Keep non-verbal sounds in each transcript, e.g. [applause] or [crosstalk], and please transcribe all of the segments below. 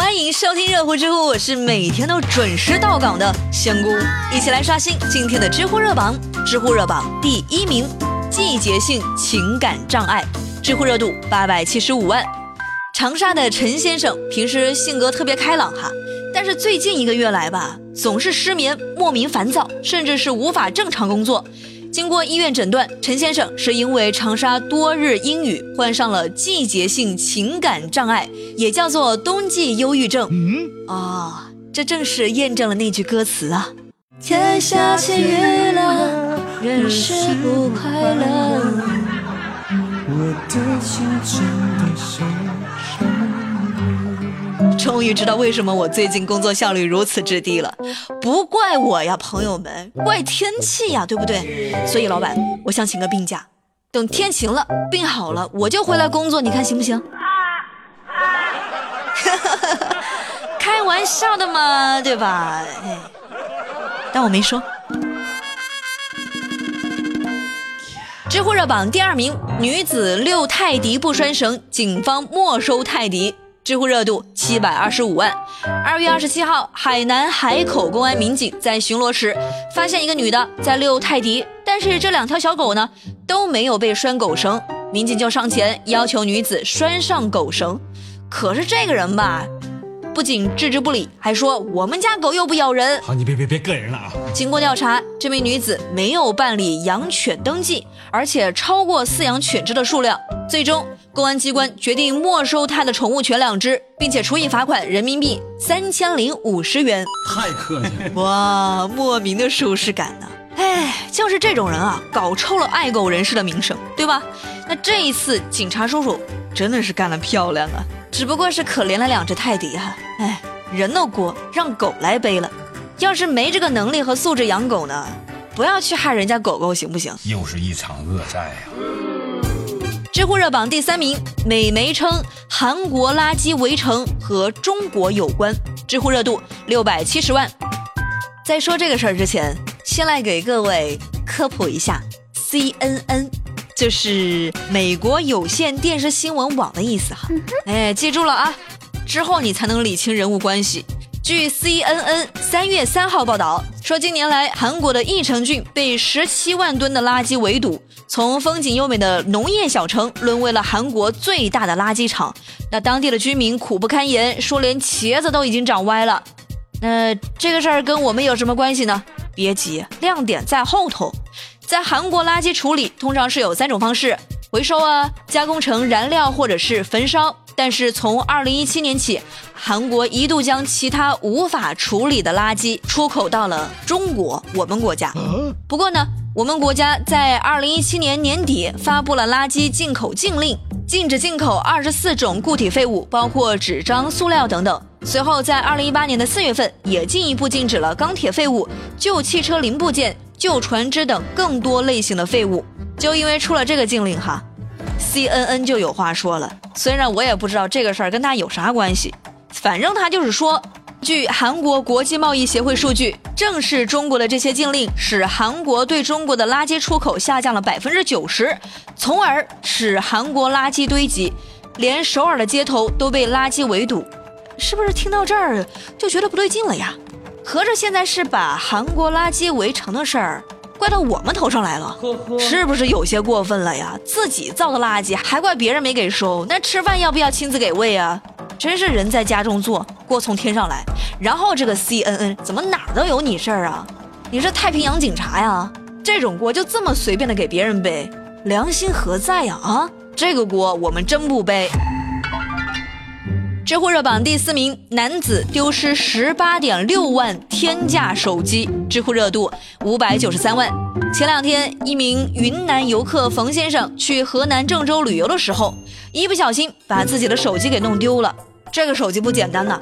欢迎收听热乎知乎，我是每天都准时到岗的仙姑，一起来刷新今天的知乎热榜。知乎热榜第一名，季节性情感障碍，知乎热度八百七十五万。长沙的陈先生平时性格特别开朗哈，但是最近一个月来吧，总是失眠，莫名烦躁，甚至是无法正常工作。经过医院诊断，陈先生是因为长沙多日阴雨，患上了季节性情感障碍，也叫做冬季忧郁症。嗯，啊，这正是验证了那句歌词啊：天下起雨了，人是不快乐。我的心真的受终于知道为什么我最近工作效率如此之低了，不怪我呀，朋友们，怪天气呀，对不对？所以老板，我想请个病假，等天晴了，病好了，我就回来工作，你看行不行？[laughs] 开玩笑的嘛，对吧？哎，当我没说。知乎热榜第二名，女子遛泰迪不拴绳，警方没收泰迪。知乎热度七百二十五万。二月二十七号，海南海口公安民警在巡逻时发现一个女的在遛泰迪，但是这两条小狗呢都没有被拴狗绳，民警就上前要求女子拴上狗绳。可是这个人吧，不仅置之不理，还说我们家狗又不咬人。好，你别别别膈人了啊！经过调查，这名女子没有办理养犬登记，而且超过饲养犬只的数量，最终。公安机关决定没收他的宠物犬两只，并且处以罚款人民币三千零五十元。太客气了，哇，莫名的舒适感呢。哎，就是这种人啊，搞臭了爱狗人士的名声，对吧？那这一次警察叔叔真的是干得漂亮啊！只不过是可怜了两只泰迪哈。哎，人的锅让狗来背了。要是没这个能力和素质养狗呢，不要去害人家狗狗，行不行？又是一场恶战呀。知乎热榜第三名，美媒称韩国垃圾围城和中国有关，知乎热度六百七十万。在说这个事儿之前，先来给各位科普一下，CNN 就是美国有线电视新闻网的意思哈。哎，记住了啊，之后你才能理清人物关系。据 CNN 三月三号报道说，近年来韩国的义城郡被十七万吨的垃圾围堵。从风景优美的农业小城沦为了韩国最大的垃圾场，那当地的居民苦不堪言，说连茄子都已经长歪了。那这个事儿跟我们有什么关系呢？别急，亮点在后头。在韩国，垃圾处理通常是有三种方式：回收啊、加工成燃料或者是焚烧。但是从二零一七年起，韩国一度将其他无法处理的垃圾出口到了中国，我们国家。不过呢。我们国家在二零一七年年底发布了垃圾进口禁令，禁止进口二十四种固体废物，包括纸张、塑料等等。随后在二零一八年的四月份，也进一步禁止了钢铁废物、旧汽车零部件、旧船只等更多类型的废物。就因为出了这个禁令哈，CNN 就有话说了。虽然我也不知道这个事儿跟他有啥关系，反正他就是说。据韩国国际贸易协会数据，正是中国的这些禁令，使韩国对中国的垃圾出口下降了百分之九十，从而使韩国垃圾堆积，连首尔的街头都被垃圾围堵。是不是听到这儿就觉得不对劲了呀？合着现在是把韩国垃圾围城的事儿怪到我们头上来了？是不是有些过分了呀？自己造的垃圾还怪别人没给收，那吃饭要不要亲自给喂啊？真是人在家中坐，锅从天上来。然后这个 CNN 怎么哪儿都有你事儿啊？你是太平洋警察呀？这种锅就这么随便的给别人背，良心何在呀？啊，这个锅我们真不背。知乎热榜第四名，男子丢失十八点六万天价手机，知乎热度五百九十三万。前两天，一名云南游客冯先生去河南郑州旅游的时候，一不小心把自己的手机给弄丢了。这个手机不简单呐，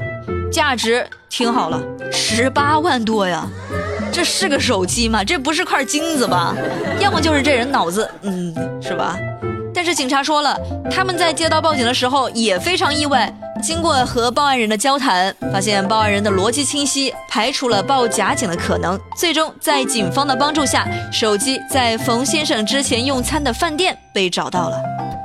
价值听好了，十八万多呀！这是个手机吗？这不是块金子吧？要么就是这人脑子，嗯，是吧？但是警察说了，他们在接到报警的时候也非常意外。经过和报案人的交谈，发现报案人的逻辑清晰，排除了报假警的可能。最终在警方的帮助下，手机在冯先生之前用餐的饭店被找到了。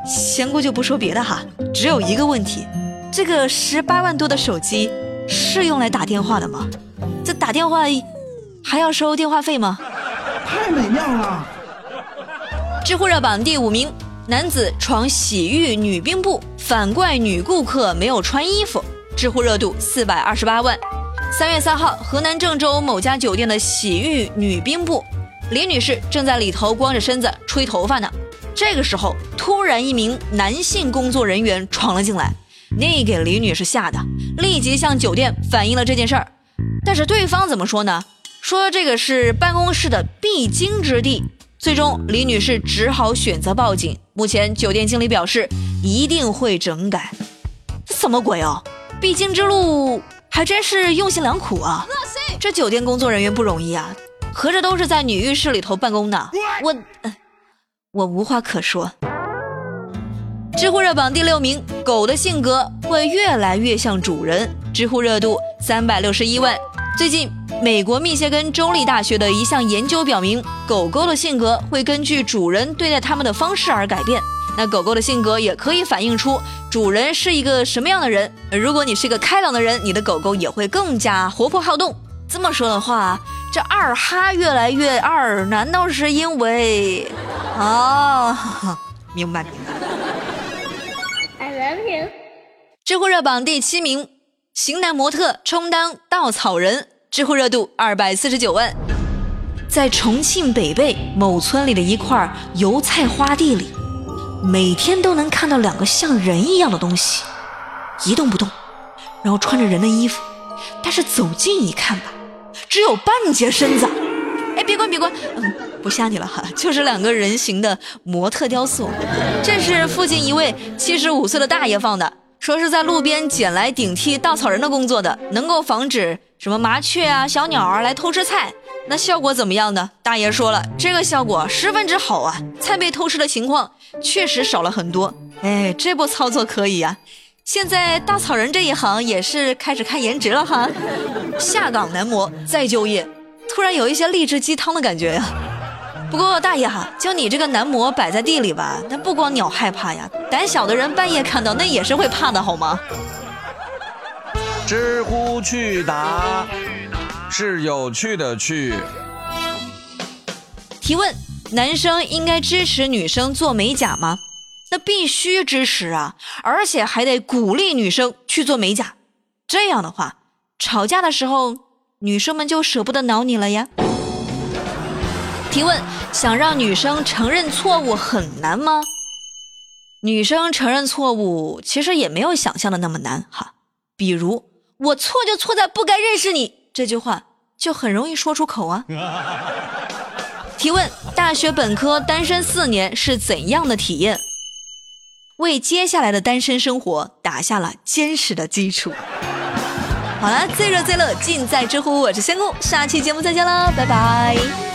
仙姑就不说别的哈，只有一个问题。这个十八万多的手机是用来打电话的吗？这打电话还要收电话费吗？太美妙了！知乎热榜第五名，男子闯洗浴女兵部，反怪女顾客没有穿衣服，知乎热度四百二十八万。三月三号，河南郑州某家酒店的洗浴女兵部，李女士正在里头光着身子吹头发呢。这个时候，突然一名男性工作人员闯了进来，那给李女士吓得立即向酒店反映了这件事儿。但是对方怎么说呢？说这个是办公室的必经之地。最终，李女士只好选择报警。目前，酒店经理表示一定会整改。这什么鬼哦？必经之路还真是用心良苦啊！这酒店工作人员不容易啊，合着都是在女浴室里头办公的。我。我无话可说。知乎热榜第六名，狗的性格会越来越像主人。知乎热度三百六十一万。最近，美国密歇根州立大学的一项研究表明，狗狗的性格会根据主人对待它们的方式而改变。那狗狗的性格也可以反映出主人是一个什么样的人。如果你是一个开朗的人，你的狗狗也会更加活泼好动。这么说的话，这二哈越来越二，难道是因为？哦，明 [laughs] 白明白。I love you。知乎热榜第七名，型男模特充当稻草人，知乎热度二百四十九万。在重庆北碚某村里的一块油菜花地里，每天都能看到两个像人一样的东西，一动不动，然后穿着人的衣服，但是走近一看吧，只有半截身子。别关别关，嗯，不吓你了哈，就是两个人形的模特雕塑。这是附近一位七十五岁的大爷放的，说是在路边捡来顶替稻草人的工作的，能够防止什么麻雀啊、小鸟儿来偷吃菜。那效果怎么样呢？大爷说了，这个效果十分之好啊，菜被偷吃的情况确实少了很多。哎，这波操作可以啊，现在稻草人这一行也是开始看颜值了哈，下岗男模再就业。突然有一些励志鸡汤的感觉呀。不过大爷哈，就你这个男模摆在地里吧，那不光鸟害怕呀，胆小的人半夜看到那也是会怕的，好吗？知乎趣答是有趣的趣。提问：男生应该支持女生做美甲吗？那必须支持啊，而且还得鼓励女生去做美甲。这样的话，吵架的时候。女生们就舍不得挠你了呀？提问：想让女生承认错误很难吗？女生承认错误其实也没有想象的那么难哈。比如“我错就错在不该认识你”这句话就很容易说出口啊。[laughs] 提问：大学本科单身四年是怎样的体验？为接下来的单身生活打下了坚实的基础。好了，最热最乐尽在知乎，我是仙姑，下期节目再见了，拜拜。